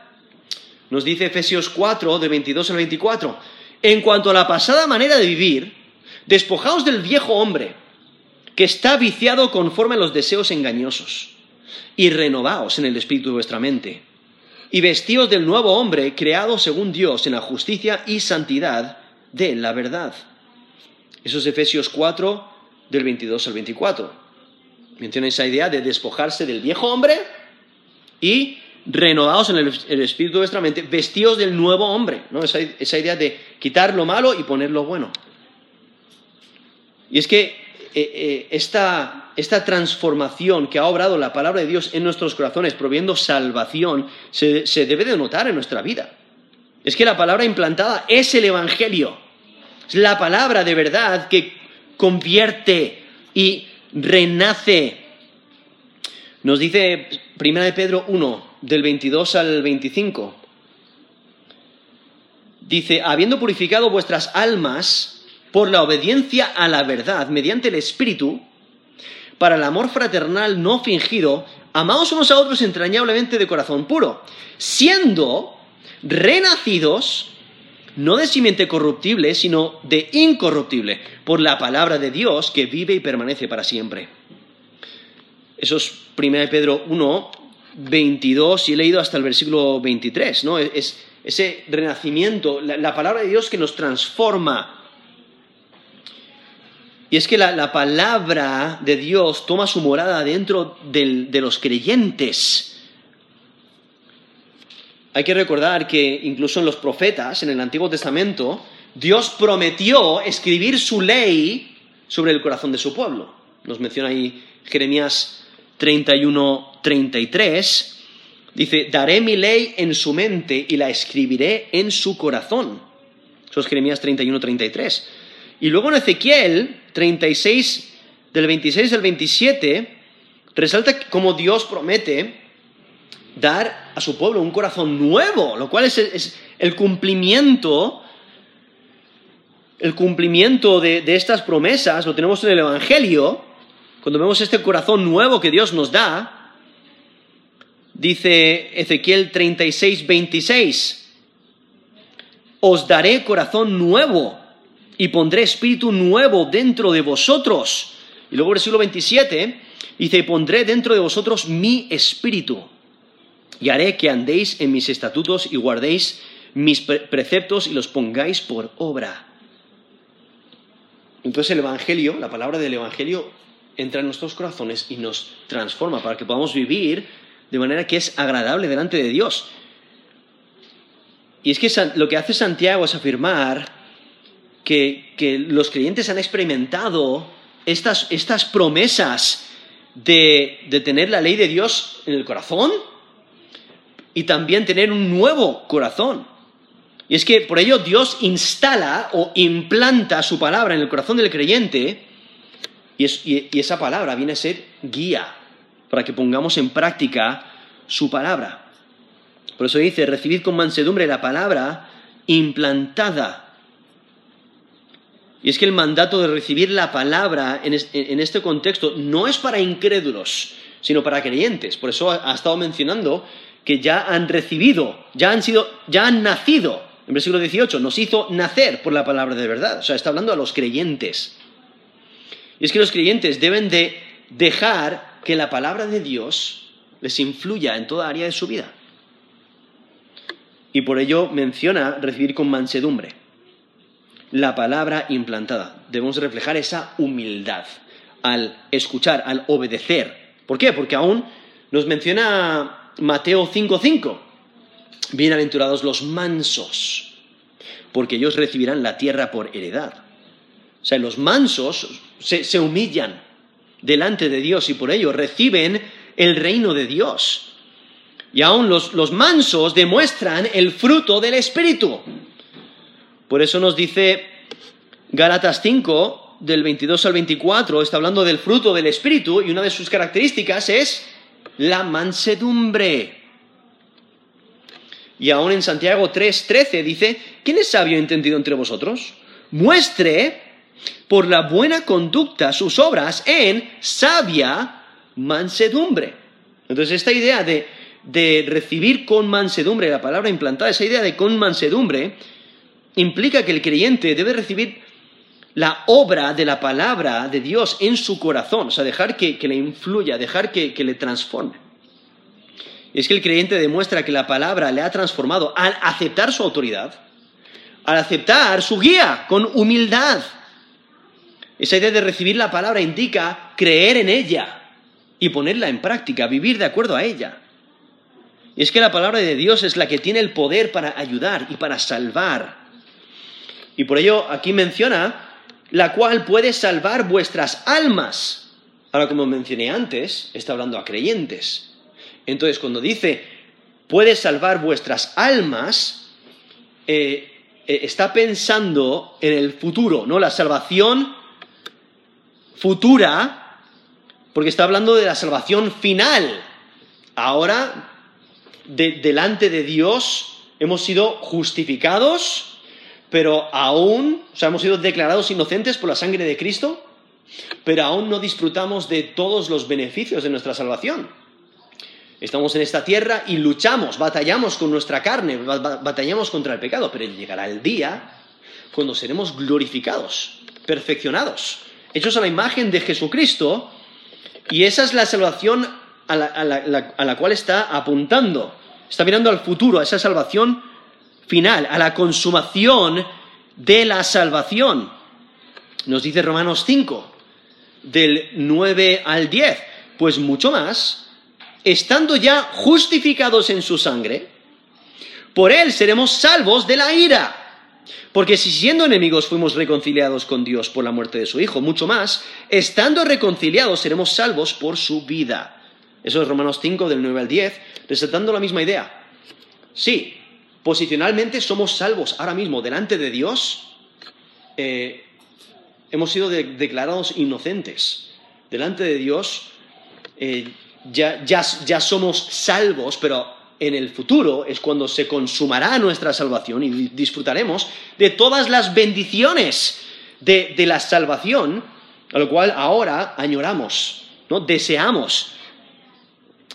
Nos dice Efesios 4, de 22 al 24, en cuanto a la pasada manera de vivir, despojaos del viejo hombre que está viciado conforme a los deseos engañosos, y renovaos en el espíritu de vuestra mente, y vestíos del nuevo hombre creado según Dios en la justicia y santidad de la verdad. Eso es Efesios 4, del 22 al 24. Menciona esa idea de despojarse del viejo hombre y renovados en el, espíritu de vuestra mente, vestíos del nuevo hombre, ¿no? esa, esa idea de quitar lo malo y poner lo bueno. Y es que eh, eh, esta, transformación que ha obrado la palabra de Dios en nuestros corazones, proviendo salvación, se, se debe de notar en nuestra vida. Es que la palabra implantada es el Evangelio. Es la palabra de verdad que convierte y renace. Nos dice 1 de Pedro 1, del 22 al 25. Dice, habiendo purificado vuestras almas por la obediencia a la verdad mediante el Espíritu, para el amor fraternal no fingido, amados unos a otros entrañablemente de corazón puro, siendo renacidos no de simiente corruptible, sino de incorruptible, por la palabra de Dios que vive y permanece para siempre. Eso es 1 Pedro 1, 22 y he leído hasta el versículo 23, ¿no? Es ese renacimiento, la palabra de Dios que nos transforma y es que la, palabra de Dios toma su morada dentro de los creyentes. Hay que recordar que incluso en los profetas, en el Antiguo Testamento, Dios prometió escribir su ley sobre el corazón de su pueblo. nos menciona ahí Jeremías 31, 33, dice, daré mi ley en su mente y la escribiré en su corazón. Eso es Jeremías 31, 33. Y luego en Ezequiel 36, del 26 al 27, resalta cómo Dios promete dar a su pueblo un corazón nuevo, lo cual es, el cumplimiento, el cumplimiento de estas promesas, lo tenemos en el Evangelio, cuando vemos este corazón nuevo que Dios nos da, dice Ezequiel 36, 26, os daré corazón nuevo y pondré espíritu nuevo dentro de vosotros. Y luego versículo 27 dice, pondré dentro de vosotros mi espíritu y haré que andéis en mis estatutos y guardéis mis preceptos y los pongáis por obra. Entonces el Evangelio, la palabra del Evangelio, entra en nuestros corazones y nos transforma para que podamos vivir de manera que es agradable delante de Dios. Y es que lo que hace Santiago es afirmar que, los creyentes han experimentado estas, promesas de, de tener la ley de Dios en el corazón y también tener un nuevo corazón. Y es que por ello Dios instala o implanta su palabra en el corazón del creyente y, esa palabra viene a ser guía para que pongamos en práctica su palabra. Por eso dice, recibid con mansedumbre la palabra implantada. Y es que el mandato de recibir la palabra en, este contexto no es para incrédulos, sino para creyentes. Por eso ha, estado mencionando que ya han recibido, ya han sido, ya han nacido. En versículo 18 nos hizo nacer por la palabra de verdad. O sea, está hablando a los creyentes. Y es que los creyentes deben de dejar que la palabra de Dios les influya en toda área de su vida. Y por ello menciona recibir con mansedumbre la palabra implantada. Debemos reflejar esa humildad al escuchar, al obedecer. ¿Por qué? Porque aún nos menciona Mateo 5:5. Bienaventurados los mansos, porque ellos recibirán la tierra por heredad. O sea, los mansos se, humillan delante de Dios y por ello reciben el reino de Dios. Y aún los, los mansos demuestran el fruto del Espíritu. Por eso nos dice Gálatas 5, del 22 al 24, está hablando del fruto del Espíritu y una de sus características es la mansedumbre. Y aún en Santiago 3, 13 dice, ¿quién es sabio entendido entre vosotros? Muestre por la buena conducta sus obras en sabia mansedumbre. Entonces esta idea de, de recibir con mansedumbre, la palabra implantada, esa idea de con mansedumbre, implica que el creyente debe recibir la obra de la palabra de Dios en su corazón, o sea, dejar que, le influya, dejar que, que le transforme. Es que el creyente demuestra que la palabra le ha transformado al aceptar su autoridad, al aceptar su guía con humildad, esa idea de recibir la palabra indica creer en ella y ponerla en práctica, vivir de acuerdo a ella. Y es que la palabra de Dios es la que tiene el poder para ayudar y para salvar. Y por ello aquí menciona la cual puede salvar vuestras almas. Ahora, como mencioné antes, está hablando a creyentes. Entonces, cuando dice puede salvar vuestras almas, eh, eh, está pensando en el futuro, ¿no? La salvación futura, porque está hablando de la salvación final. Ahora, delante de Dios, hemos sido justificados, pero aún, o sea, hemos sido declarados inocentes por la sangre de Cristo, pero aún no disfrutamos de todos los beneficios de nuestra salvación. Estamos en esta tierra y luchamos, batallamos con nuestra carne, batallamos contra el pecado, pero llegará el día cuando seremos glorificados, perfeccionados, hechos a la imagen de Jesucristo, y esa es la salvación a la, cual está apuntando. Está mirando al futuro, a esa salvación final, a la consumación de la salvación. Nos dice Romanos 5, del 9 al 10, pues mucho más, estando ya justificados en su sangre, por él seremos salvos de la ira. Porque si siendo enemigos fuimos reconciliados con Dios por la muerte de su Hijo, mucho más, estando reconciliados seremos salvos por su vida. Eso es Romanos 5 del 9 al 10, resaltando la misma idea. Sí, posicionalmente somos salvos ahora mismo delante de Dios. Eh, hemos sido declarados inocentes. Delante de Dios eh, ya, ya somos salvos, pero en el futuro es cuando se consumará nuestra salvación y disfrutaremos de todas las bendiciones de, la salvación, a lo cual ahora añoramos, ¿no? deseamos.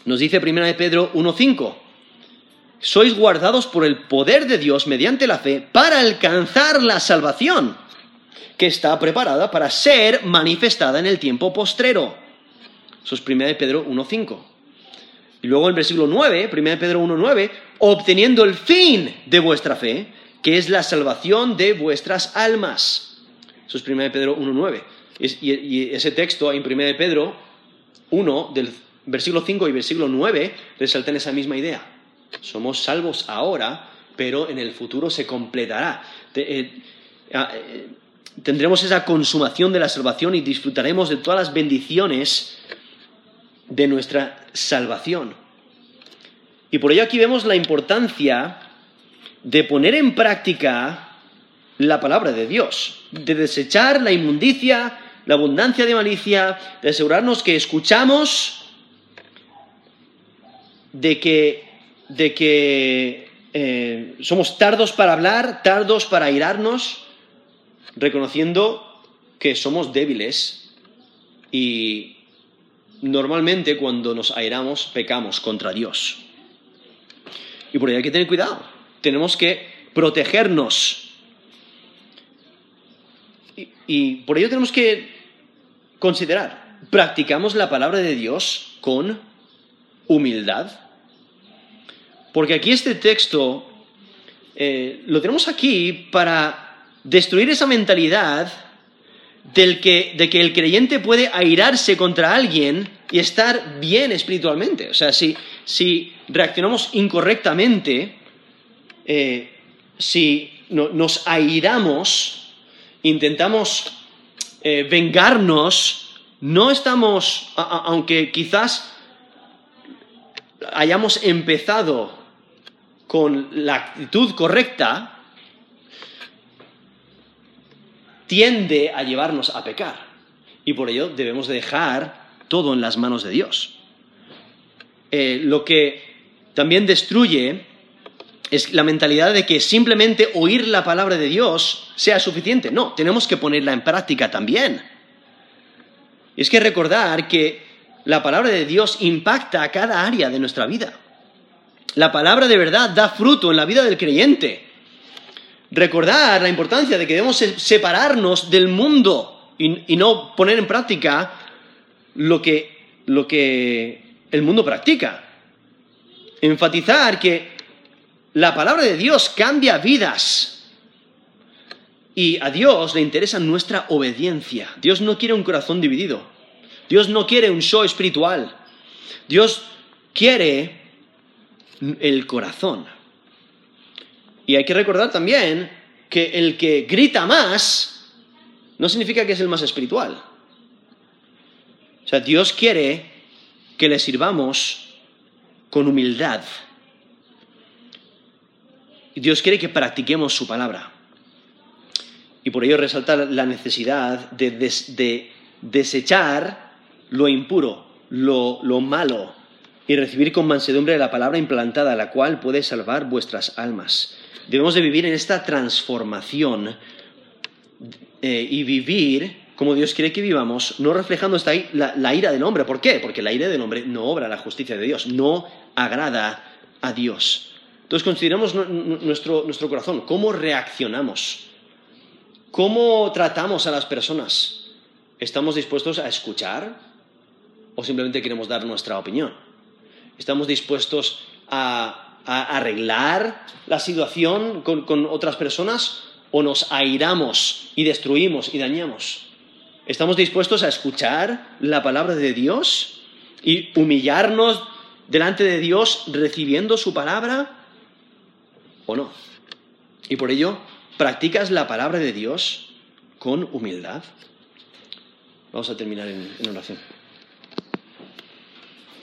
Nos dice 1 de Pedro 1.5, sois guardados por el poder de Dios mediante la fe para alcanzar la salvación que está preparada para ser manifestada en el tiempo postrero. Eso es 1 de Pedro 1.5. Y luego el versículo 9, 1 Pedro 1.9, obteniendo el fin de vuestra fe, que es la salvación de vuestras almas. Eso es 1 Pedro 1.9. Y ese texto en 1 Pedro 1, del versículo 5 y versículo 9, resaltan esa misma idea. Somos salvos ahora, pero en el futuro se completará. Eh, ah, eh, tendremos esa consumación de la salvación y disfrutaremos de todas las bendiciones de nuestra salvación. Y por ello aquí vemos la importancia de poner en práctica la palabra de Dios, de desechar la inmundicia, la abundancia de malicia, de asegurarnos que escuchamos, de que, de que eh, somos tardos para hablar, tardos para irarnos, reconociendo que somos débiles y normalmente cuando nos airamos pecamos contra Dios. Y por ello hay que tener cuidado. Tenemos que protegernos. Y, por ello tenemos que considerar, ¿practicamos la palabra de Dios con humildad? Porque aquí este texto eh, lo tenemos aquí para destruir esa mentalidad del que, de que el creyente puede airarse contra alguien y estar bien espiritualmente. O sea, si, si reaccionamos incorrectamente, eh, si nos airamos, intentamos eh, vengarnos, no estamos, aunque quizás hayamos empezado con la actitud correcta, tiende a llevarnos a pecar. Y por ello debemos dejar todo en las manos de Dios. Eh, lo que también destruye es la mentalidad de que simplemente oír la palabra de Dios sea suficiente. No, tenemos que ponerla en práctica también. Es que recordar que la palabra de Dios impacta a cada área de nuestra vida. La palabra de verdad da fruto en la vida del creyente recordar la importancia de que debemos separarnos del mundo y, no poner en práctica lo que, lo que el mundo practica. Enfatizar que la palabra de Dios cambia vidas y a Dios le interesa nuestra obediencia. Dios no quiere un corazón dividido. Dios no quiere un show espiritual. Dios quiere el corazón. Y hay que recordar también que el que grita más no significa que es el más espiritual. O sea, Dios quiere que le sirvamos con humildad. Dios quiere que practiquemos su palabra. Y por ello resalta la necesidad de, desechar lo impuro, lo malo, y recibir con mansedumbre la palabra implantada, la cual puede salvar vuestras almas. Debemos de vivir en esta transformación eh, y vivir como Dios quiere que vivamos, no reflejando esta, la, ira del hombre. ¿Por qué? Porque la ira del hombre no obra la justicia de Dios, no agrada a Dios. Entonces consideramos nuestro, nuestro corazón, cómo reaccionamos, cómo tratamos a las personas. ¿Estamos dispuestos a escuchar o simplemente queremos dar nuestra opinión? ¿Estamos dispuestos a a arreglar la situación con, otras personas o nos airamos y destruimos y dañamos? ¿Estamos dispuestos a escuchar la palabra de Dios y humillarnos delante de Dios recibiendo su palabra o no? Y por ello ¿Practicas la palabra de Dios con humildad? Vamos a terminar en, en oración.